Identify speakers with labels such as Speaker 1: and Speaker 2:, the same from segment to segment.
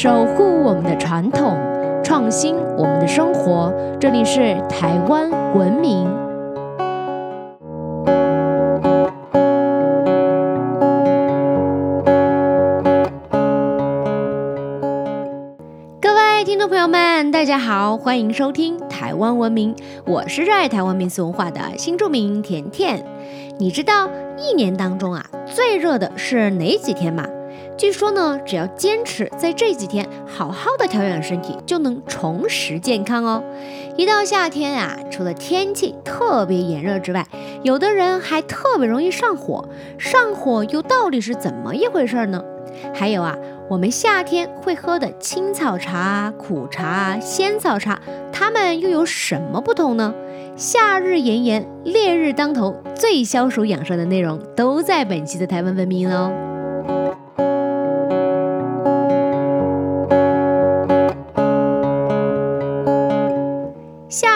Speaker 1: 守护我们的传统，创新我们的生活。这里是台湾文明。各位听众朋友们，大家好，欢迎收听台湾文明，我是热爱台湾民俗文化的新住民甜甜。你知道一年当中啊最热的是哪几天吗？说呢，只要坚持在这几天好好的调养身体，就能重拾健康哦。一到夏天啊，除了天气特别炎热之外，有的人还特别容易上火。上火又到底是怎么一回事呢？还有啊，我们夏天会喝的青草茶、苦茶、仙草茶，它们又有什么不同呢？夏日炎炎，烈日当头，最消暑养生的内容都在本期的台湾文明哦。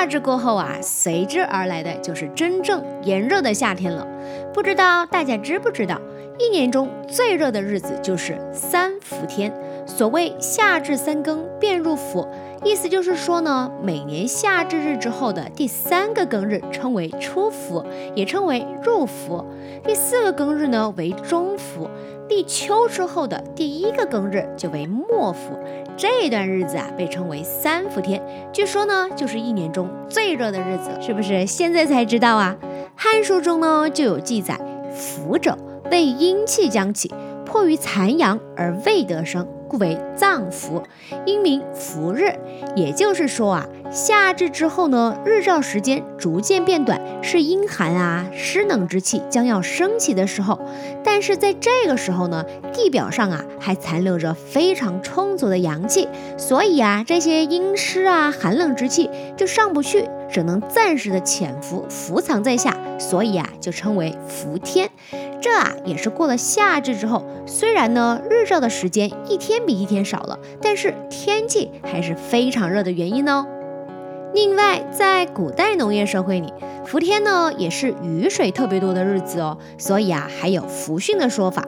Speaker 1: 夏至过后啊，随之而来的就是真正炎热的夏天了。不知道大家知不知道，一年中最热的日子就是三伏天。所谓夏至三更便入伏，意思就是说呢，每年夏至日之后的第三个庚日称为初伏，也称为入伏；第四个庚日呢为中伏。立秋之后的第一个庚日就为末伏，这段日子啊被称为三伏天。据说呢，就是一年中最热的日子，是不是？现在才知道啊？《汉书》中呢就有记载：伏者为阴气将起，迫于残阳而未得生。故为脏伏，因名伏日。也就是说啊，夏至之后呢，日照时间逐渐变短，是阴寒啊、湿冷之气将要升起的时候。但是在这个时候呢，地表上啊还残留着非常充足的阳气，所以啊，这些阴湿啊、寒冷之气就上不去，只能暂时的潜伏、伏藏在下，所以啊，就称为伏天。这啊也是过了夏至之后，虽然呢日照的时间一天比一天少了，但是天气还是非常热的原因哦。另外，在古代农业社会里，伏天呢也是雨水特别多的日子哦，所以啊还有伏汛的说法。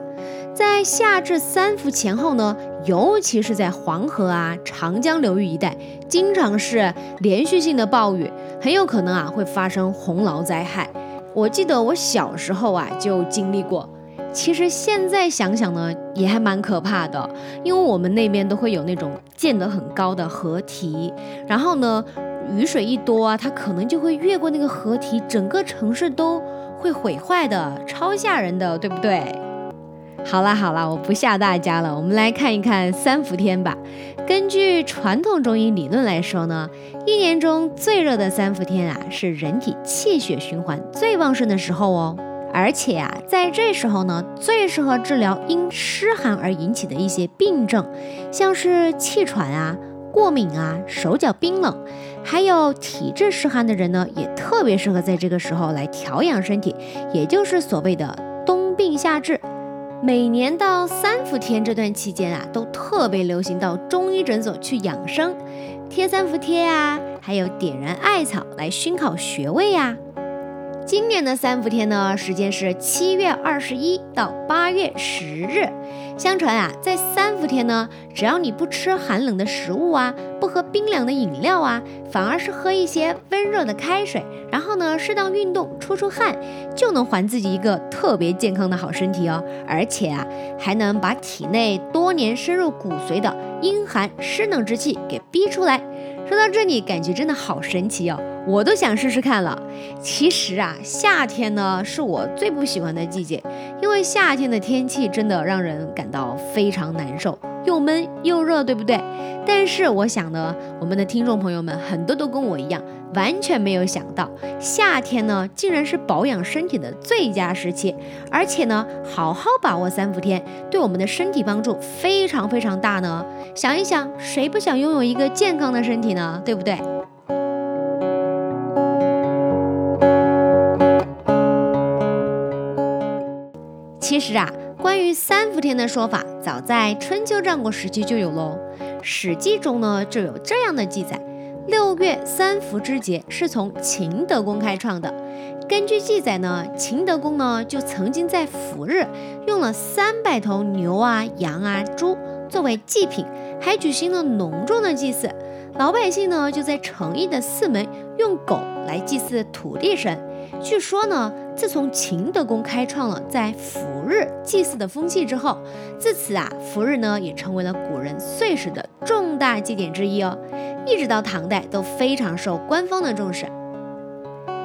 Speaker 1: 在夏至三伏前后呢，尤其是在黄河啊、长江流域一带，经常是连续性的暴雨，很有可能啊会发生洪涝灾害。我记得我小时候啊就经历过，其实现在想想呢也还蛮可怕的，因为我们那边都会有那种建得很高的河堤，然后呢雨水一多啊，它可能就会越过那个河堤，整个城市都会毁坏的，超吓人的，对不对？好啦好啦，我不吓大家了，我们来看一看三伏天吧。根据传统中医理论来说呢，一年中最热的三伏天啊，是人体气血循环最旺盛的时候哦。而且啊，在这时候呢，最适合治疗因湿寒而引起的一些病症，像是气喘啊、过敏啊、手脚冰冷，还有体质湿寒的人呢，也特别适合在这个时候来调养身体，也就是所谓的冬病夏治。每年到三伏天这段期间啊，都特别流行到中医诊所去养生，贴三伏贴啊，还有点燃艾草来熏烤穴位呀。今年的三伏天呢，时间是七月二十一到八月十日。相传啊，在三伏天呢，只要你不吃寒冷的食物啊，不喝冰凉的饮料啊，反而是喝一些温热的开水，然后呢，适当运动，出出汗，就能还自己一个特别健康的好身体哦。而且啊，还能把体内多年深入骨髓的阴寒湿冷之气给逼出来。说到这里，感觉真的好神奇哦。我都想试试看了。其实啊，夏天呢是我最不喜欢的季节，因为夏天的天气真的让人感到非常难受，又闷又热，对不对？但是我想呢，我们的听众朋友们很多都跟我一样，完全没有想到夏天呢竟然是保养身体的最佳时期，而且呢，好好把握三伏天，对我们的身体帮助非常非常大呢。想一想，谁不想拥有一个健康的身体呢？对不对？是啊，关于三伏天的说法，早在春秋战国时期就有喽。《史记》中呢就有这样的记载：六月三伏之节是从秦德公开创的。根据记载呢，秦德公呢就曾经在伏日用了三百头牛啊、羊啊、猪作为祭品，还举行了隆重的祭祀。老百姓呢，就在城邑的四门用狗来祭祀土地神。据说呢，自从秦德公开创了在伏日祭祀的风气之后，自此啊，伏日呢也成为了古人岁时的重大祭典之一哦。一直到唐代都非常受官方的重视。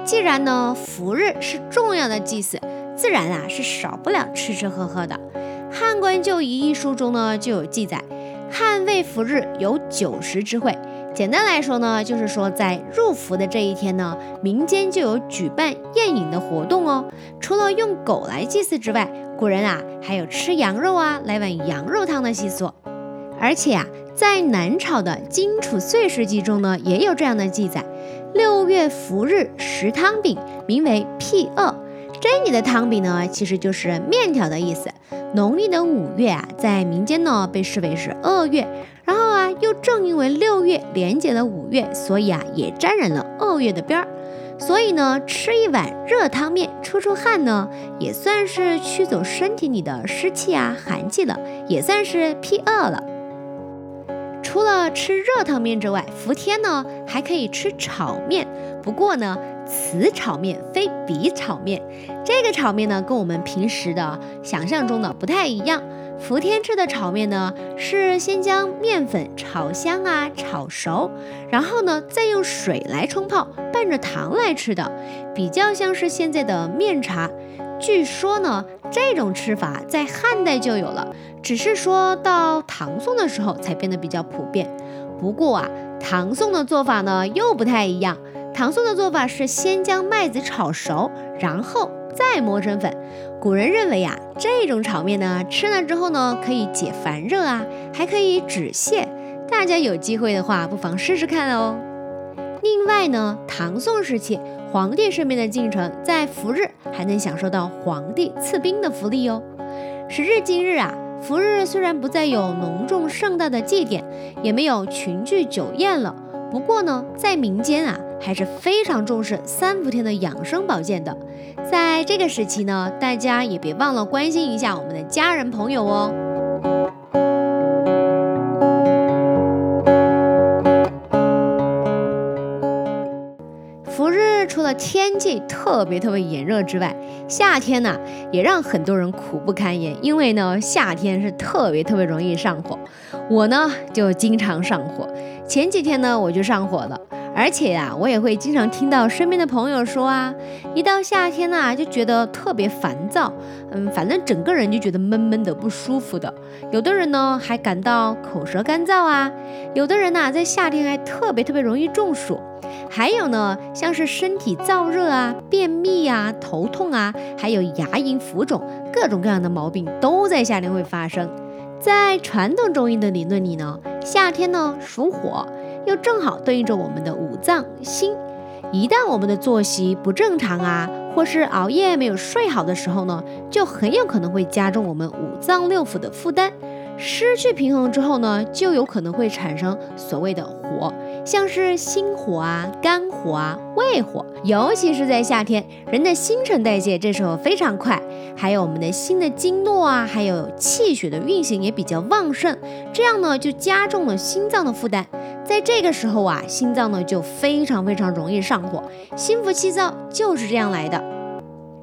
Speaker 1: 既然呢，伏日是重要的祭祀，自然啊是少不了吃吃喝喝的。《汉官旧仪》一书中呢就有记载，汉魏伏日有酒食之会。简单来说呢，就是说在入伏的这一天呢，民间就有举办宴饮的活动哦。除了用狗来祭祀之外，古人啊还有吃羊肉啊，来碗羊肉汤的习俗。而且啊，在南朝的《荆楚岁时记》中呢，也有这样的记载：六月伏日食汤饼，名为辟恶。这里的汤饼呢，其实就是面条的意思。农历的五月啊，在民间呢被视为是恶月。然后又正因为六月连接了五月，所以啊，也沾染了二月的边儿。所以呢，吃一碗热汤面出出汗呢，也算是驱走身体里的湿气啊、寒气了，也算是辟恶了。除了吃热汤面之外，伏天呢还可以吃炒面。不过呢，此炒面非彼炒面，这个炒面呢跟我们平时的想象中的不太一样。伏天吃的炒面呢，是先将面粉炒香啊，炒熟，然后呢，再用水来冲泡，拌着糖来吃的，比较像是现在的面茶。据说呢，这种吃法在汉代就有了，只是说到唐宋的时候才变得比较普遍。不过啊，唐宋的做法呢又不太一样，唐宋的做法是先将麦子炒熟，然后。再磨成粉，古人认为呀，这种炒面呢，吃了之后呢，可以解烦热啊，还可以止泻。大家有机会的话，不妨试试看哦。另外呢，唐宋时期皇帝身边的近臣在伏日还能享受到皇帝赐兵的福利哦。时至今日啊，伏日虽然不再有隆重盛大的祭典，也没有群聚酒宴了，不过呢，在民间啊。还是非常重视三伏天的养生保健的，在这个时期呢，大家也别忘了关心一下我们的家人朋友哦。天气特别特别炎热之外，夏天呢也让很多人苦不堪言，因为呢夏天是特别特别容易上火，我呢就经常上火，前几天呢我就上火了。而且呀，我也会经常听到身边的朋友说啊，一到夏天呐，就觉得特别烦躁，嗯，反正整个人就觉得闷闷的、不舒服的。有的人呢，还感到口舌干燥啊；有的人呢，在夏天还特别特别容易中暑。还有呢，像是身体燥热啊、便秘啊、头痛啊，还有牙龈浮肿，各种各样的毛病都在夏天会发生。在传统中医的理论里呢，夏天呢属火。又正好对应着我们的五脏心，一旦我们的作息不正常啊，或是熬夜没有睡好的时候呢，就很有可能会加重我们五脏六腑的负担。失去平衡之后呢，就有可能会产生所谓的火，像是心火啊、肝火啊、胃火。尤其是在夏天，人的新陈代谢这时候非常快，还有我们的心的经络啊，还有气血的运行也比较旺盛，这样呢就加重了心脏的负担。在这个时候啊，心脏呢就非常非常容易上火，心浮气躁就是这样来的。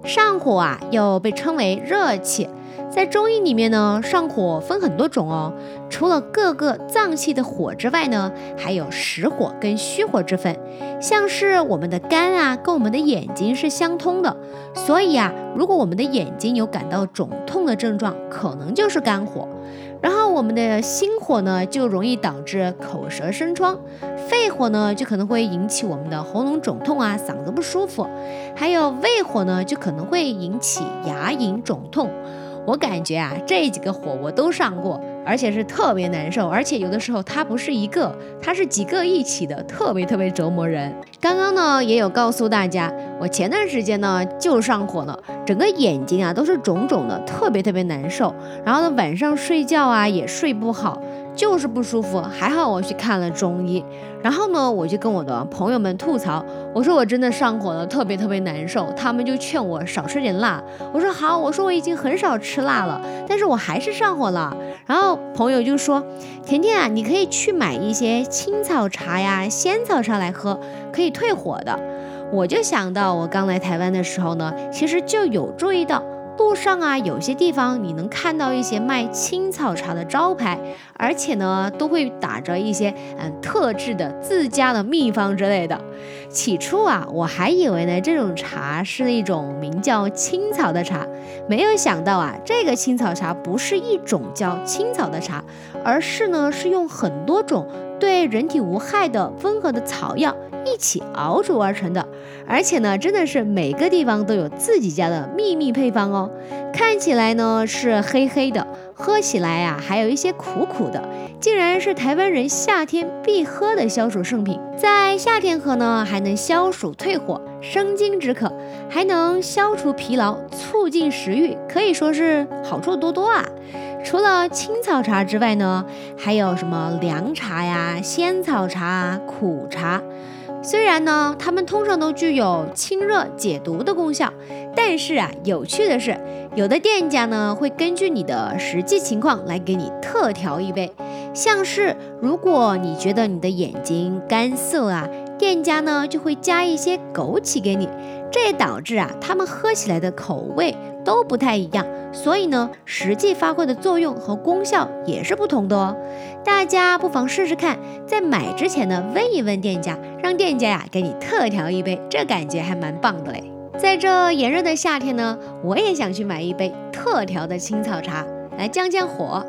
Speaker 1: 上火啊，又被称为热气。在中医里面呢，上火分很多种哦。除了各个脏器的火之外呢，还有实火跟虚火之分。像是我们的肝啊，跟我们的眼睛是相通的，所以啊，如果我们的眼睛有感到肿痛的症状，可能就是肝火。然后我们的心火呢，就容易导致口舌生疮；肺火呢，就可能会引起我们的喉咙肿痛啊，嗓子不舒服；还有胃火呢，就可能会引起牙龈肿痛。我感觉啊，这几个火我都上过，而且是特别难受，而且有的时候它不是一个，它是几个一起的，特别特别折磨人。刚刚呢也有告诉大家，我前段时间呢就上火了，整个眼睛啊都是肿肿的，特别特别难受。然后呢晚上睡觉啊也睡不好，就是不舒服，还好我去看了中医。然后呢，我就跟我的朋友们吐槽，我说我真的上火了，特别特别难受。他们就劝我少吃点辣。我说好，我说我已经很少吃辣了，但是我还是上火了。然后朋友就说，甜甜啊，你可以去买一些青草茶呀、仙草茶来喝，可以退火的。我就想到我刚来台湾的时候呢，其实就有注意到。路上啊，有些地方你能看到一些卖青草茶的招牌，而且呢，都会打着一些嗯特制的自家的秘方之类的。起初啊，我还以为呢这种茶是一种名叫青草的茶，没有想到啊，这个青草茶不是一种叫青草的茶，而是呢是用很多种对人体无害的温和的草药。一起熬煮而成的，而且呢，真的是每个地方都有自己家的秘密配方哦。看起来呢是黑黑的，喝起来呀还有一些苦苦的，竟然是台湾人夏天必喝的消暑圣品。在夏天喝呢，还能消暑退火、生津止渴，还能消除疲劳、促进食欲，可以说是好处多多啊。除了青草茶之外呢，还有什么凉茶呀、仙草茶、苦茶。虽然呢，它们通常都具有清热解毒的功效，但是啊，有趣的是，有的店家呢会根据你的实际情况来给你特调一杯。像是如果你觉得你的眼睛干涩啊，店家呢就会加一些枸杞给你，这也导致啊，他们喝起来的口味都不太一样。所以呢，实际发挥的作用和功效也是不同的哦。大家不妨试试看，在买之前呢，问一问店家，让店家呀给你特调一杯，这感觉还蛮棒的嘞。在这炎热的夏天呢，我也想去买一杯特调的青草茶来降降火。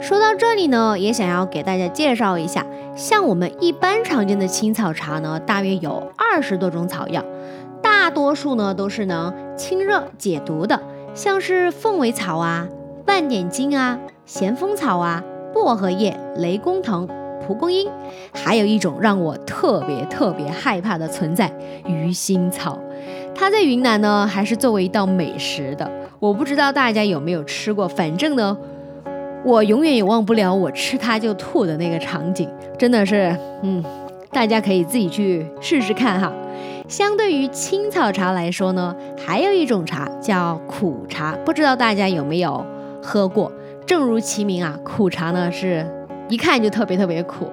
Speaker 1: 说到这里呢，也想要给大家介绍一下，像我们一般常见的青草茶呢，大约有二十多种草药，大多数呢都是能清热解毒的。像是凤尾草啊、万点金啊、咸丰草啊、薄荷叶、雷公藤、蒲公英，还有一种让我特别特别害怕的存在——鱼腥草。它在云南呢，还是作为一道美食的。我不知道大家有没有吃过，反正呢，我永远也忘不了我吃它就吐的那个场景，真的是，嗯，大家可以自己去试试看哈。相对于青草茶来说呢，还有一种茶叫苦茶，不知道大家有没有喝过？正如其名啊，苦茶呢是一看就特别特别苦。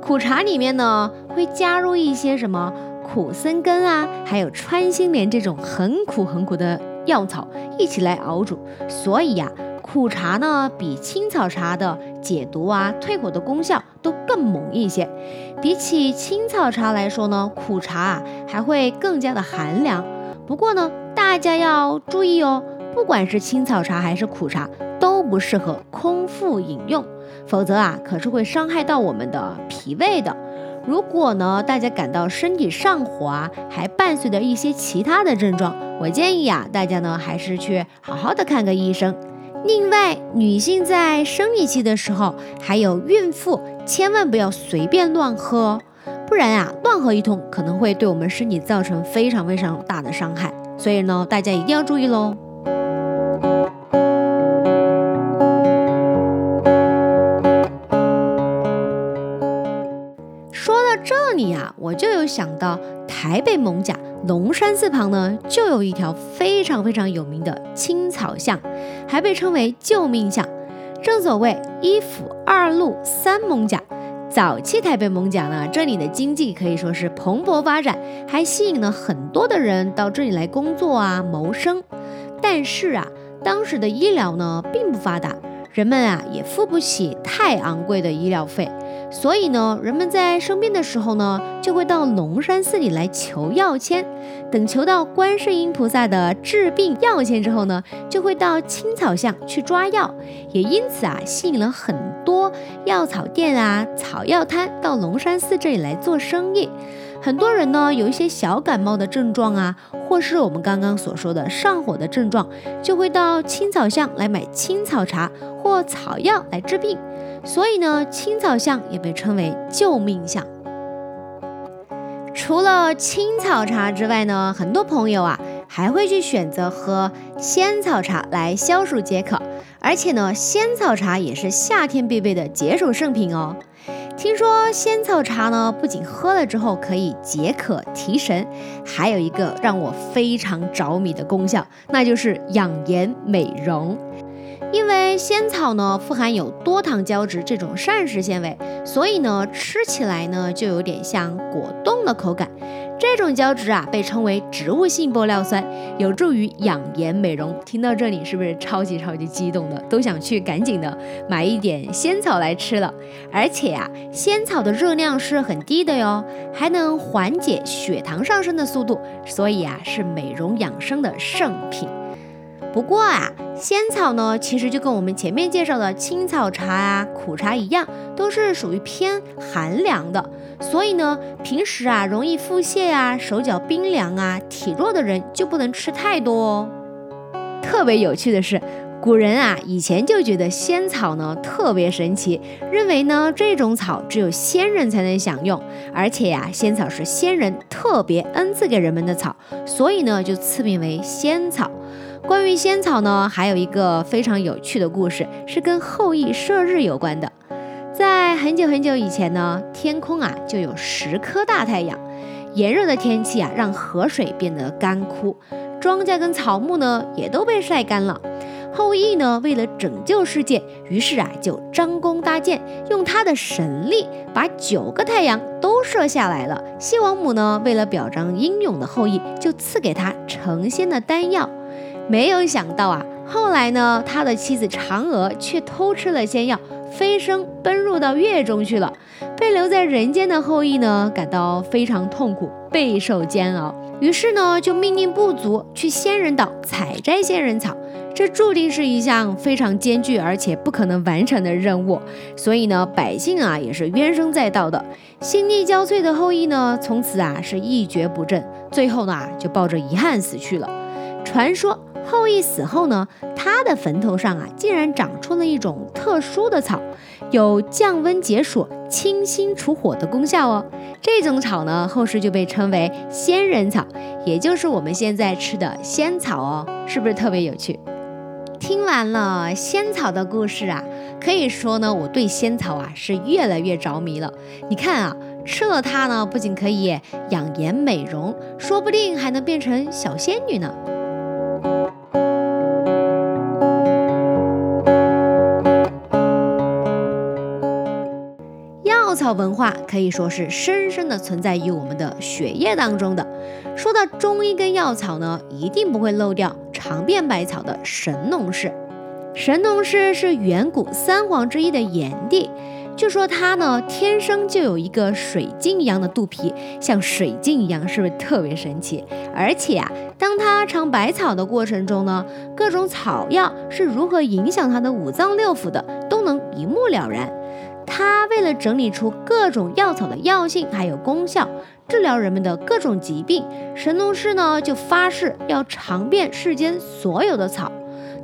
Speaker 1: 苦茶里面呢会加入一些什么苦参根啊，还有穿心莲这种很苦很苦的药草一起来熬煮，所以呀。苦茶呢，比青草茶的解毒啊、退火的功效都更猛一些。比起青草茶来说呢，苦茶啊还会更加的寒凉。不过呢，大家要注意哦，不管是青草茶还是苦茶，都不适合空腹饮用，否则啊可是会伤害到我们的脾胃的。如果呢，大家感到身体上火啊，还伴随着一些其他的症状，我建议啊，大家呢还是去好好的看个医生。另外，女性在生理期的时候，还有孕妇，千万不要随便乱喝，不然啊，乱喝一通可能会对我们身体造成非常非常大的伤害。所以呢，大家一定要注意喽。说到这里啊，我就有想到台北蒙甲。龙山寺旁呢，就有一条非常非常有名的青草巷，还被称为救命巷。正所谓一府二路三艋甲，早期台北艋甲呢，这里的经济可以说是蓬勃发展，还吸引了很多的人到这里来工作啊谋生。但是啊，当时的医疗呢并不发达，人们啊也付不起太昂贵的医疗费。所以呢，人们在生病的时候呢，就会到龙山寺里来求药签。等求到观世音菩萨的治病药签之后呢，就会到青草巷去抓药。也因此啊，吸引了很多药草店啊、草药摊到龙山寺这里来做生意。很多人呢，有一些小感冒的症状啊，或是我们刚刚所说的上火的症状，就会到青草巷来买青草茶或草药来治病。所以呢，青草香也被称为救命香。除了青草茶之外呢，很多朋友啊还会去选择喝仙草茶来消暑解渴。而且呢，仙草茶也是夏天必备的解暑圣品哦。听说仙草茶呢，不仅喝了之后可以解渴提神，还有一个让我非常着迷的功效，那就是养颜美容。因为仙草呢富含有多糖胶质这种膳食纤维，所以呢吃起来呢就有点像果冻的口感。这种胶质啊被称为植物性玻尿酸，有助于养颜美容。听到这里是不是超级超级激动的，都想去赶紧的买一点仙草来吃了？而且啊，仙草的热量是很低的哟，还能缓解血糖上升的速度，所以啊是美容养生的圣品。不过啊，仙草呢，其实就跟我们前面介绍的青草茶啊、苦茶一样，都是属于偏寒凉的。所以呢，平时啊容易腹泻啊、手脚冰凉啊、体弱的人就不能吃太多哦。特别有趣的是，古人啊以前就觉得仙草呢特别神奇，认为呢这种草只有仙人才能享用，而且呀，仙草是仙人特别恩赐给人们的草，所以呢就赐名为仙草。关于仙草呢，还有一个非常有趣的故事，是跟后羿射日有关的。在很久很久以前呢，天空啊就有十颗大太阳，炎热的天气啊让河水变得干枯，庄稼跟草木呢也都被晒干了。后羿呢为了拯救世界，于是啊就张弓搭箭，用他的神力把九个太阳都射下来了。西王母呢为了表彰英勇的后羿，就赐给他成仙的丹药。没有想到啊，后来呢，他的妻子嫦娥却偷吃了仙药，飞升奔入到月中去了。被留在人间的后羿呢，感到非常痛苦，备受煎熬。于是呢，就命令部族去仙人岛采摘仙人草。这注定是一项非常艰巨而且不可能完成的任务。所以呢，百姓啊也是怨声载道的。心力交瘁的后羿呢，从此啊是一蹶不振，最后呢就抱着遗憾死去了。传说。后羿死后呢，他的坟头上啊，竟然长出了一种特殊的草，有降温解暑、清心除火的功效哦。这种草呢，后世就被称为仙人草，也就是我们现在吃的仙草哦，是不是特别有趣？听完了仙草的故事啊，可以说呢，我对仙草啊是越来越着迷了。你看啊，吃了它呢，不仅可以养颜美容，说不定还能变成小仙女呢。草文化可以说是深深的存在于我们的血液当中的。说到中医跟药草呢，一定不会漏掉尝遍百草的神农氏。神农氏是远古三皇之一的炎帝，据说他呢天生就有一个水晶一样的肚皮，像水晶一样，是不是特别神奇？而且啊，当他尝百草的过程中呢，各种草药是如何影响他的五脏六腑的，都能一目了然。他为了整理出各种药草的药性还有功效，治疗人们的各种疾病，神农氏呢就发誓要尝遍世间所有的草。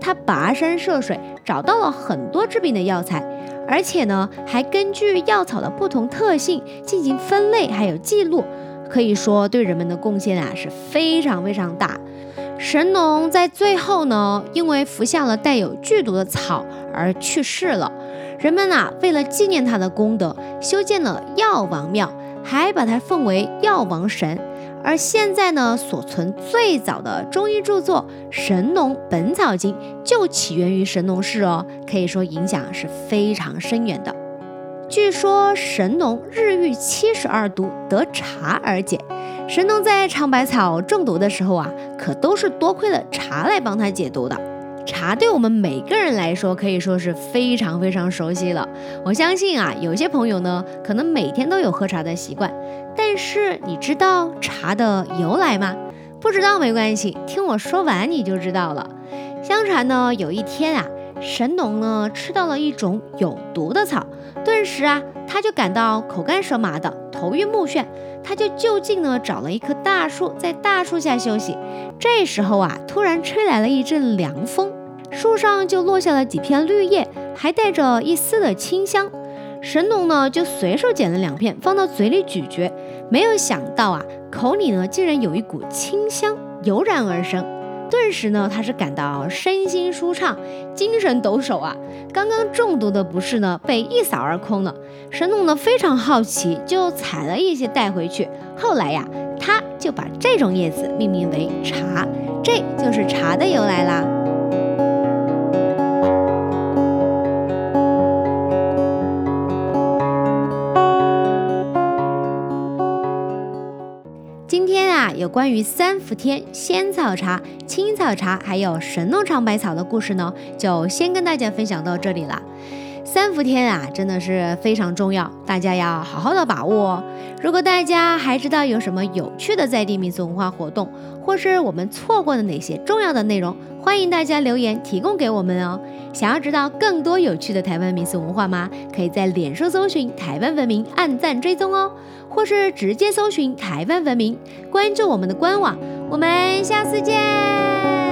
Speaker 1: 他跋山涉水，找到了很多治病的药材，而且呢还根据药草的不同特性进行分类还有记录，可以说对人们的贡献啊是非常非常大。神农在最后呢，因为服下了带有剧毒的草而去世了。人们呐，为了纪念他的功德，修建了药王庙，还把他奉为药王神。而现在呢，所存最早的中医著作《神农本草经》就起源于神农氏哦，可以说影响是非常深远的。据说神农日遇七十二毒，得茶而解。神农在尝百草中毒的时候啊，可都是多亏了茶来帮他解毒的。茶对我们每个人来说可以说是非常非常熟悉了。我相信啊，有些朋友呢，可能每天都有喝茶的习惯。但是你知道茶的由来吗？不知道没关系，听我说完你就知道了。相传呢，有一天啊，神农呢吃到了一种有毒的草，顿时啊，他就感到口干舌麻的，头晕目眩。他就就近呢找了一棵大树，在大树下休息。这时候啊，突然吹来了一阵凉风，树上就落下了几片绿叶，还带着一丝的清香。神农呢就随手捡了两片，放到嘴里咀嚼，没有想到啊，口里呢竟然有一股清香油然而生。顿时呢，他是感到身心舒畅，精神抖擞啊！刚刚中毒的不适呢，被一扫而空了。神农呢非常好奇，就采了一些带回去。后来呀，他就把这种叶子命名为茶，这就是茶的由来啦。有关于三伏天、仙草茶、青草茶，还有神农尝百草的故事呢，就先跟大家分享到这里了。三伏天啊，真的是非常重要，大家要好好的把握哦。如果大家还知道有什么有趣的在地民俗文化活动，或是我们错过的哪些重要的内容，欢迎大家留言提供给我们哦。想要知道更多有趣的台湾民俗文化吗？可以在脸书搜寻“台湾文明”，按赞追踪哦，或是直接搜寻“台湾文明”，关注我们的官网。我们下次见。